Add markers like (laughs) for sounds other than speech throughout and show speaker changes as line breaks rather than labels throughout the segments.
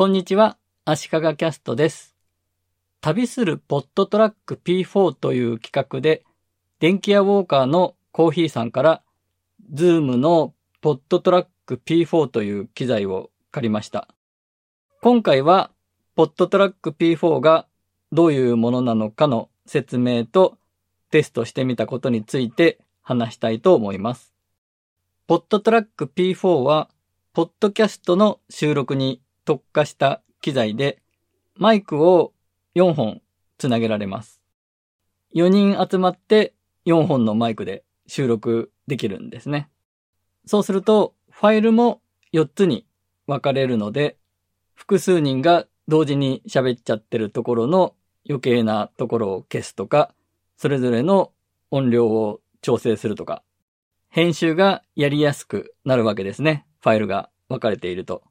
こんにちは、足利キャストです。旅する PodTrak P4 という企画で、電気屋ウォーカーのコーヒーさんから、 Zoom の PodTrak P4 という機材を借りました。今回は、 PodTrak P4 がどういうものなのかの説明とテストしてみたことについて話したいと思います。ポットトラック P4 は、ポッドキャストの収録に特化した機材で、マイクを4本つなげられます。4人集まって4本のマイクで収録できるんですね。そうすると、ファイルも4つに分かれるので、複数人が同時に喋っちゃってるところの余計なところを消すとか、それぞれの音量を調整するとか、編集がやりやすくなるわけですね。ファイルが分かれていると。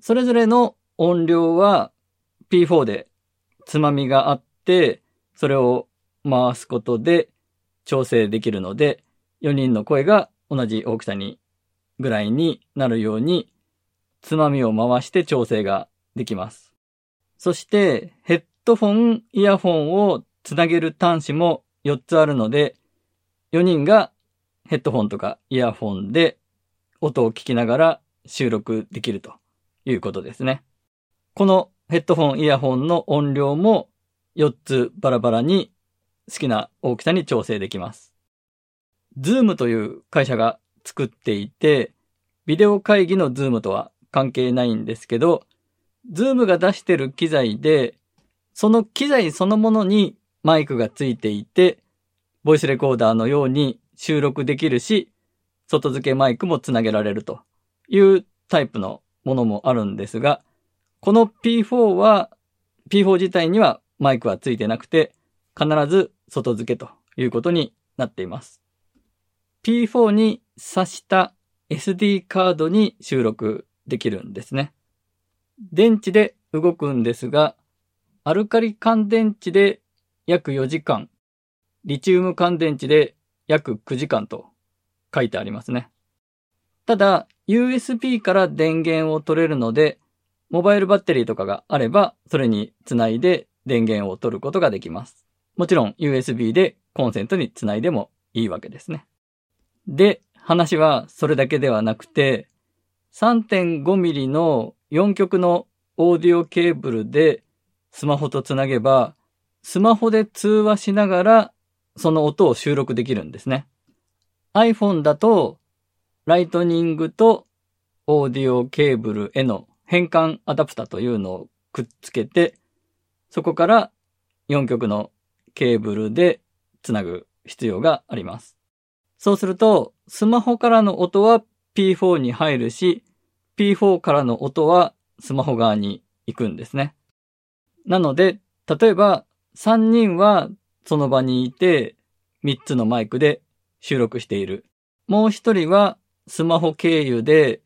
それぞれの音量は P4 でつまみがあって、それを回すことで調整できるので、4人の声が同じ大きさにぐらいになるように、つまみを回して調整ができます。そして、ヘッドフォン、イヤフォンをつなげる端子も4つあるので、4人がヘッドフォンとかイヤフォンで音を聞きながら収録できるということですね。このヘッドフォン、イヤホンの音量も4つバラバラに好きな大きさに調整できます。 Zoom という会社が作っていて、ビデオ会議の Zoom とは関係ないんですけど、 Zoom が出してる機材で、その機材そのものにマイクがついていて、ボイスレコーダーのように収録できるし、外付けマイクもつなげられるというタイプのものもあるんですが、この P4 は、P4 自体にはマイクはついてなくて、必ず外付けということになっています。P4 に挿した SD カードに収録できるんですね。電池で動くんですが、アルカリ乾電池で約4時間、リチウム乾電池で約9時間と書いてありますね。ただ、USB から電源を取れるので、モバイルバッテリーとかがあれば、それにつないで電源を取ることができます。もちろん USB でコンセントにつないでもいいわけですね。で、話はそれだけではなくて、3.5ミリの4極のオーディオケーブルでスマホとつなげば、スマホで通話しながらその音を収録できるんですね。iPhone だと、 Lightning とオーディオケーブルへの変換アダプタというのをくっつけて、そこから4極のケーブルでつなぐ必要があります。そうすると、スマホからの音は P4 に入るし、P4 からの音はスマホ側に行くんですね。なので、例えば3人はその場にいて3つのマイクで収録している。もう1人はスマホ経由で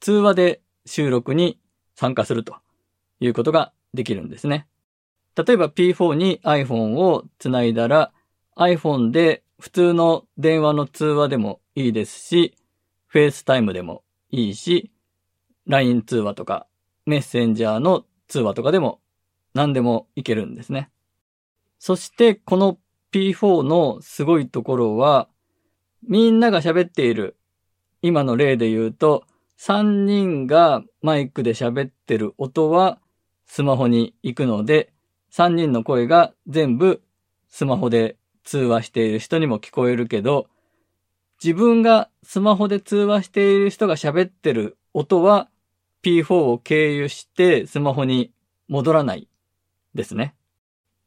通話で収録に参加するということができるんですね。例えば P4 に iPhone をつないだら iPhone で普通の電話の通話でもいいですし、FaceTime でもいいし、LINE 通話とかメッセンジャーの通話とかでも何でもいけるんですね。そしてこの P4 のすごいところは、みんなが喋っている、今の例で言うと、3人がマイクで喋ってる音はスマホに行くので、3人の声が全部スマホで通話している人にも聞こえるけど、自分がスマホで通話している人が喋ってる音は P4 を経由してスマホに戻らないですね。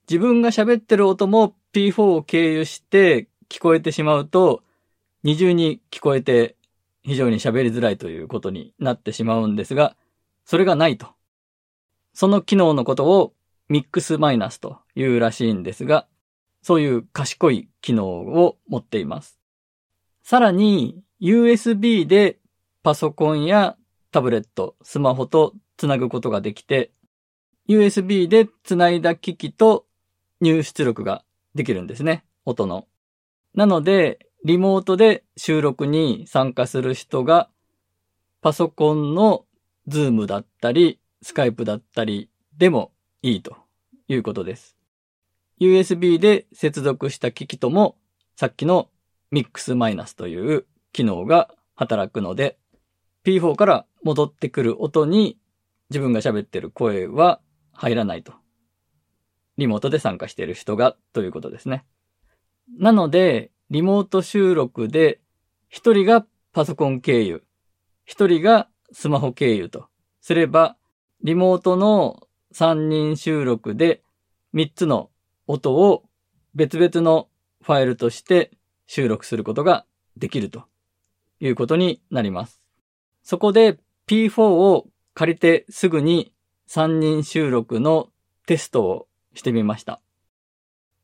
自分が喋ってる音も P4 を経由して聞こえてしまうと、二重に聞こえて非常に喋りづらいということになってしまうんですが、それがないと。その機能のことをミックスマイナスというらしいんですが、そういう賢い機能を持っています。さらに USB でパソコンやタブレット、スマホとつなぐことができて、USB でつないだ機器と入出力ができるんですね。音の。なので、リモートで収録に参加する人が、パソコンの Zoom だったり、 Skype だったりでもいいということです。USB で接続した機器ともさっきのミックスマイナスという機能が働くので P4 から戻ってくる音に自分が喋ってる声は入らないと。リモートで参加している人がということですね。なので、リモート収録で一人がパソコン経由、一人がスマホ経由とすれば、リモートの3人収録で3つの音を別々のファイルとして収録することができるということになります。そこで P4 を借りてすぐに3人収録のテストをしてみました。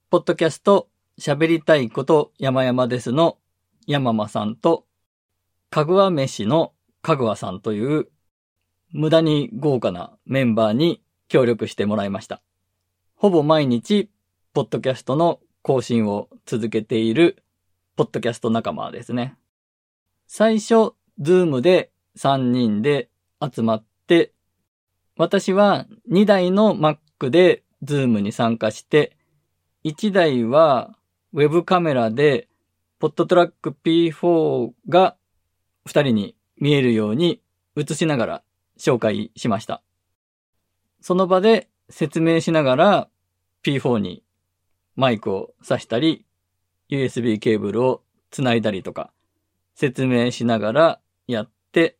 ポッドキャスト喋りたいこと山々ですの山間さんと、かぐわ飯のかぐわさんという無駄に豪華なメンバーに協力してもらいました。ほぼ毎日、ポッドキャストの更新を続けている、ポッドキャスト仲間ですね。最初、 Zoom で3人で集まって、私は2台の Mac でズームに参加して、1台はウェブカメラで、 PodTrak P4 が2人に見えるように映しながら紹介しました。その場で説明しながら P4 にマイクを挿したり、USB ケーブルをつないだりとか説明しながらやって、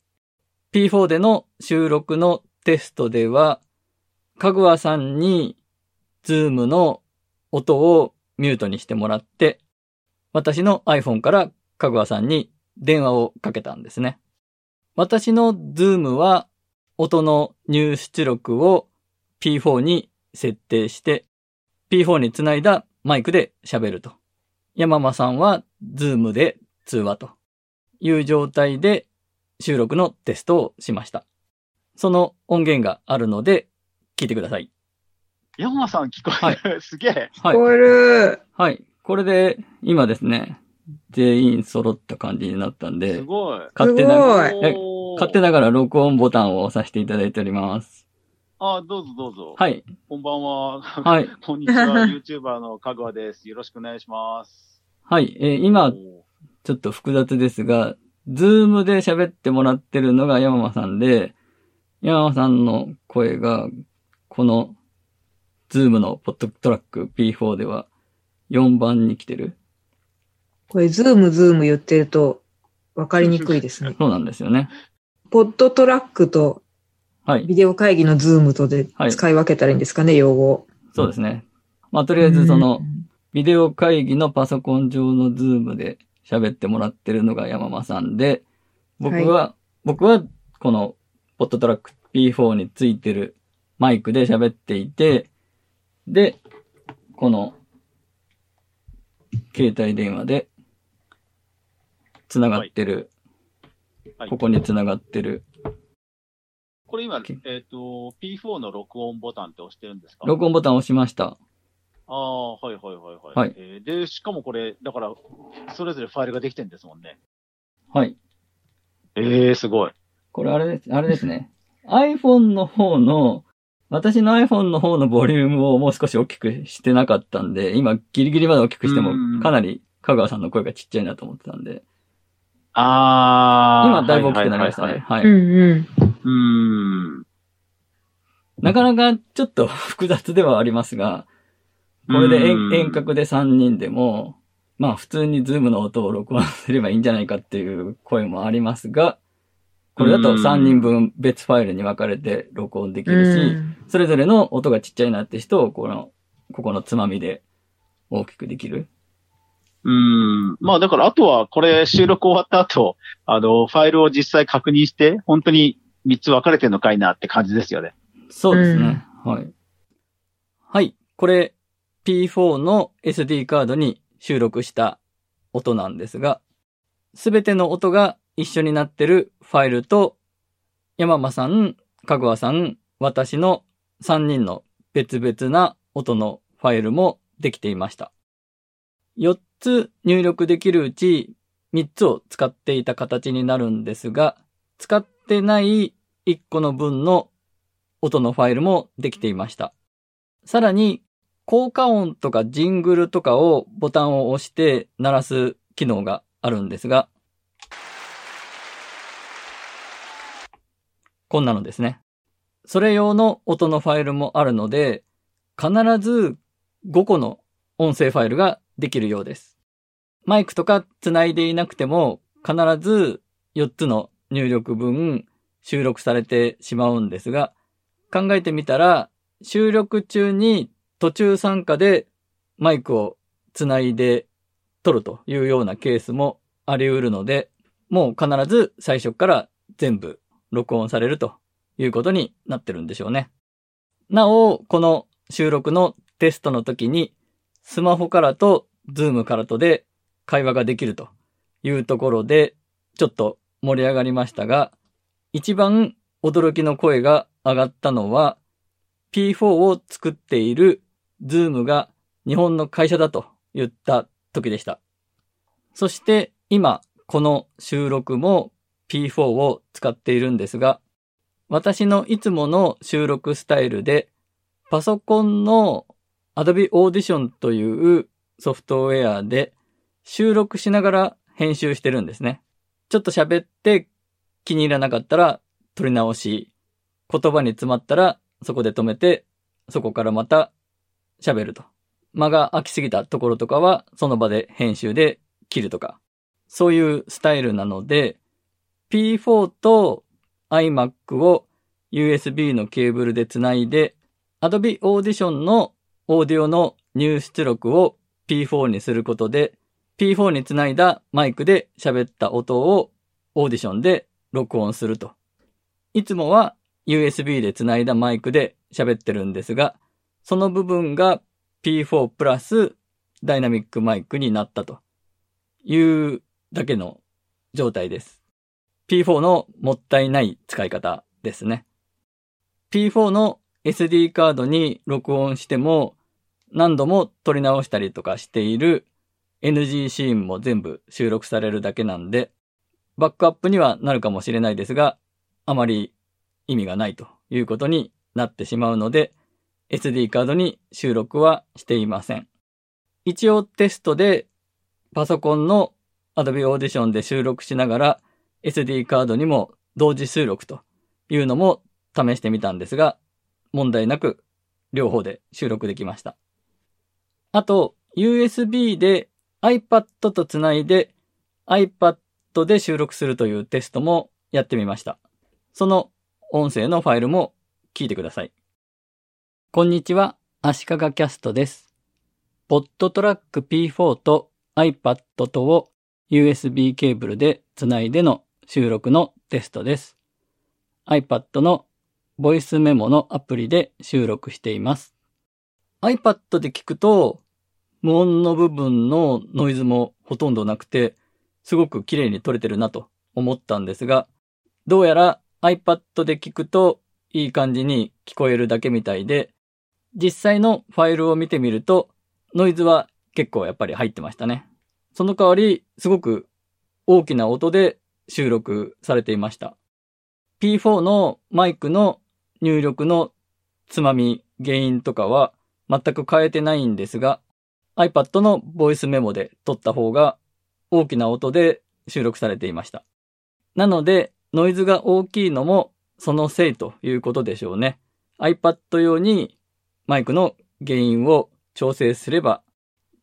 P4 での収録のテストでは、かぐわさんに Zoom の音をミュートにしてもらって、私の iPhone からかぐわさんに電話をかけたんですね。私の Zoom は音の入出力を P4 に設定して、P4 につないだマイクで喋ると。山間さんは Zoom で通話という状態で収録のテストをしました。その音源があるので聞いてください。
山間さん聞こえる。すげえ。
はい。
聞こえる。
はい。これで今ですね、全員揃った感じになったん
す
で、
ごい。
勝手な、
すごい
え
おー
勝手ながら録音ボタンを押させていただいております。
あ、どうぞどうぞ。
はい。
こんばんは。
はい。(laughs)
こんにちは。YouTuber のかぐわです。よろしくお願いします。
はい。えー今ちょっと複雑ですが、 Zoom で喋ってもらってるのが山間さんで、山間さんの声が、この、 Zoom の PodTrak P4 では4番に来てる。
これ、 Zoom Zoom 言ってると分かりにくいですね。(laughs)
そうなんですよね。
PodTrak と
はい。
ビデオ会議の Zoom とで
はい
使い分けたらいいんですかね、用語を。
そうですね。まあ、とりあえずその
う、ん
ビデオ会議のパソコン上の Zoom で喋ってもらってるのが山間さんで、僕は、僕はこのポットトラック P4 についてるマイクで喋っていて、で、この携帯電話で繋がってる、
はい
ここに繋がってる、
これ今、えっ、と、P4 の録音ボタンって押してるんですか？
録音ボタンを押しました。
ああ、はいはいはいはい。
はい
えーで、しかもこれ、だから、それぞれファイルができてるんですもんね。
はい。
ええすごい。
これあれです、あれですね。iPhone の方の、私の iPhone の方のボリュームをもう少し大きくしてなかったんで、今ギリギリまで大きくしても
うん
かなり香川さんの声がちっちゃいなと思ってたんで、
ああ。
今だいぶ大きくなりましたね。はい。
うんうん。
うーん。
なかなかちょっと (laughs) 複雑ではありますが、これで
うん
遠遠隔で3人でも、まあ普通にズームの音を録音すればいいんじゃないかっていう声もありますが、これだと3人分別ファイルに分かれて録音できるし、
うん
それぞれの音がちっちゃいなって人を、この、ここのつまみで大きくできる。
うーん。まあだから、あとはこれ収録終わった後、あの、ファイルを実際確認して、本当に3つ分かれてるのかいなって感じですよね。
そうですね。はい。はい。これ P4 の SD カードに収録した音なんですが、すべての音が一緒になってるファイルと、山間さん、かぐわさん、私の3人の別々な音のファイルもできていました。4つ入力できるうち3つを使っていた形になるんですが、使ってない1個の分の音のファイルもできていました。さらに、効果音とかジングルとかをボタンを押して鳴らす機能があるんですが、こんなのですね。それ用の音のファイルもあるので、必ず5個の音声ファイルができるようです。マイクとか繋いでいなくても、必ず4つの入力分収録されてしまうんですが、考えてみたら、収録中に途中参加でマイクを繋いで撮るというようなケースもあり得るので、もう必ず最初から全部録音されるということになってるんでしょうね。なお、この収録のテストの時に、スマホからと Zoom からとで会話ができるというところで、ちょっと盛り上がりましたが、一番驚きの声が上がったのは、P4 を作っているズームが日本の会社だと言った時でした。そして今、この収録も P4 を使っているんですが、私のいつもの収録スタイルで、パソコンの Adobe Audition というソフトウェアで収録しながら編集してるんですね。ちょっと喋って気に入らなかったら撮り直し、言葉に詰まったらそこで止めて、そこからまた喋ると。間が空きすぎたところとかはその場で編集で切るとか。そういうスタイルなので、P4 と iMac を USB のケーブルでつないで、Adobe Audition のオーディオの入出力を P4 にすることで、P4 につないだマイクで喋った音をオーディションで録音すると。いつもは USB でつないだマイクで喋ってるんですが、その部分が P4 プラスダイナミックマイクになったというだけの状態です。P4 のもったいない使い方ですね。P4 の SD カードに録音しても何度も撮り直したりとかしている NG シーンも全部収録されるだけなんで、バックアップにはなるかもしれないですが、あまり意味がないということになってしまうので、SD カードに収録はしていません。一応テストでパソコンの Adobe Audition で収録しながら SD カードにも同時収録というのも試してみたんですが、問題なく両方で収録できました。あと、USB で iPad とつないで iPad で収録するというテストもやってみました。その音声のファイルも聞いてください。こんにちは、足利キャストです。ポッドトラック P4 と iPad とを USB ケーブルでつないでの収録のテストです。iPad のボイスメモのアプリで収録しています。iPad で聞くと、無音の部分のノイズもほとんどなくて、すごく綺麗に撮れてるなと思ったんですが、どうやら iPad で聞くといい感じに聞こえるだけみたいで、実際のファイルを見てみると、ノイズは結構やっぱり入ってましたね。その代わり、すごく大きな音で収録されていました。P4 のマイクの入力のつまみ、原因とかは全く変えてないんですが、iPad のボイスメモで撮った方が大きな音で収録されていました。なので、ノイズが大きいのもそのせいということでしょうね。iPad 用にマイクの原因を調整すれば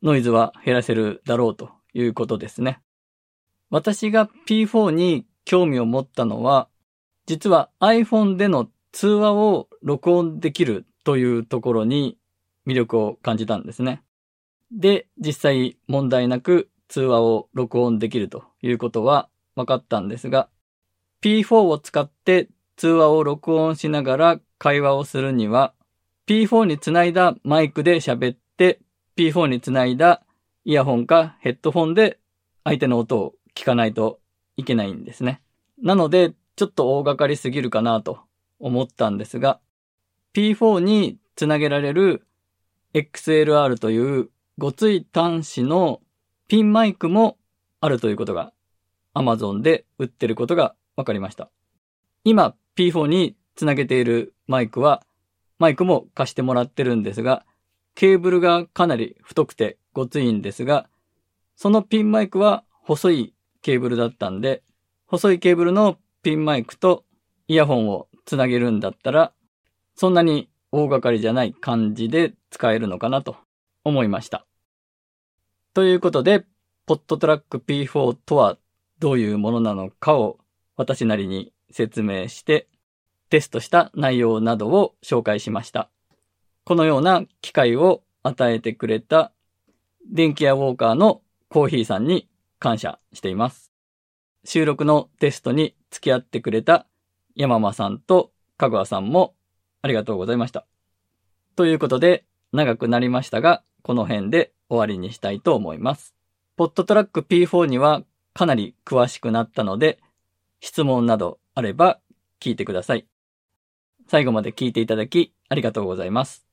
ノイズは減らせるだろうということですね。私が P4 に興味を持ったのは、実は iPhone での通話を録音できるというところに魅力を感じたんですね。で、実際問題なく通話を録音できるということは分かったんですが、P4 を使って通話を録音しながら会話をするには、P4 につないだマイクで喋って、P4 につないだイヤホンかヘッドホンで相手の音を聞かないといけないんですね。なので、ちょっと大掛かりすぎるかなと思ったんですが、P4 につなげられる XLR というごつい端子のピンマイクもあるということが Amazon で売ってることが分かりました。今 P4 につなげているマイクは、マイクも貸してもらってるんですが、ケーブルがかなり太くてごついんですが、そのピンマイクは細いケーブルだったんで、細いケーブルのピンマイクとイヤホンをつなげるんだったら、そんなに大掛かりじゃない感じで使えるのかなと思いました。ということで、ポットトラック P4 とはどういうものなのかを私なりに説明して、テストした内容などを紹介しました。このような機会を与えてくれた電気屋ウォーカーのコーヒーさんに感謝しています。収録のテストに付き合ってくれた山間さんと香川さんもありがとうございました。ということで、長くなりましたが、この辺で終わりにしたいと思います。ポットトラック P4 にはかなり詳しくなったので、質問などあれば聞いてください。最後まで聞いていただきありがとうございます。